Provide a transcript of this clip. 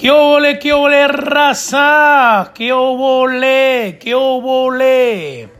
¿Qué obole, qué obole, raza? ¿Qué obole, qué obole?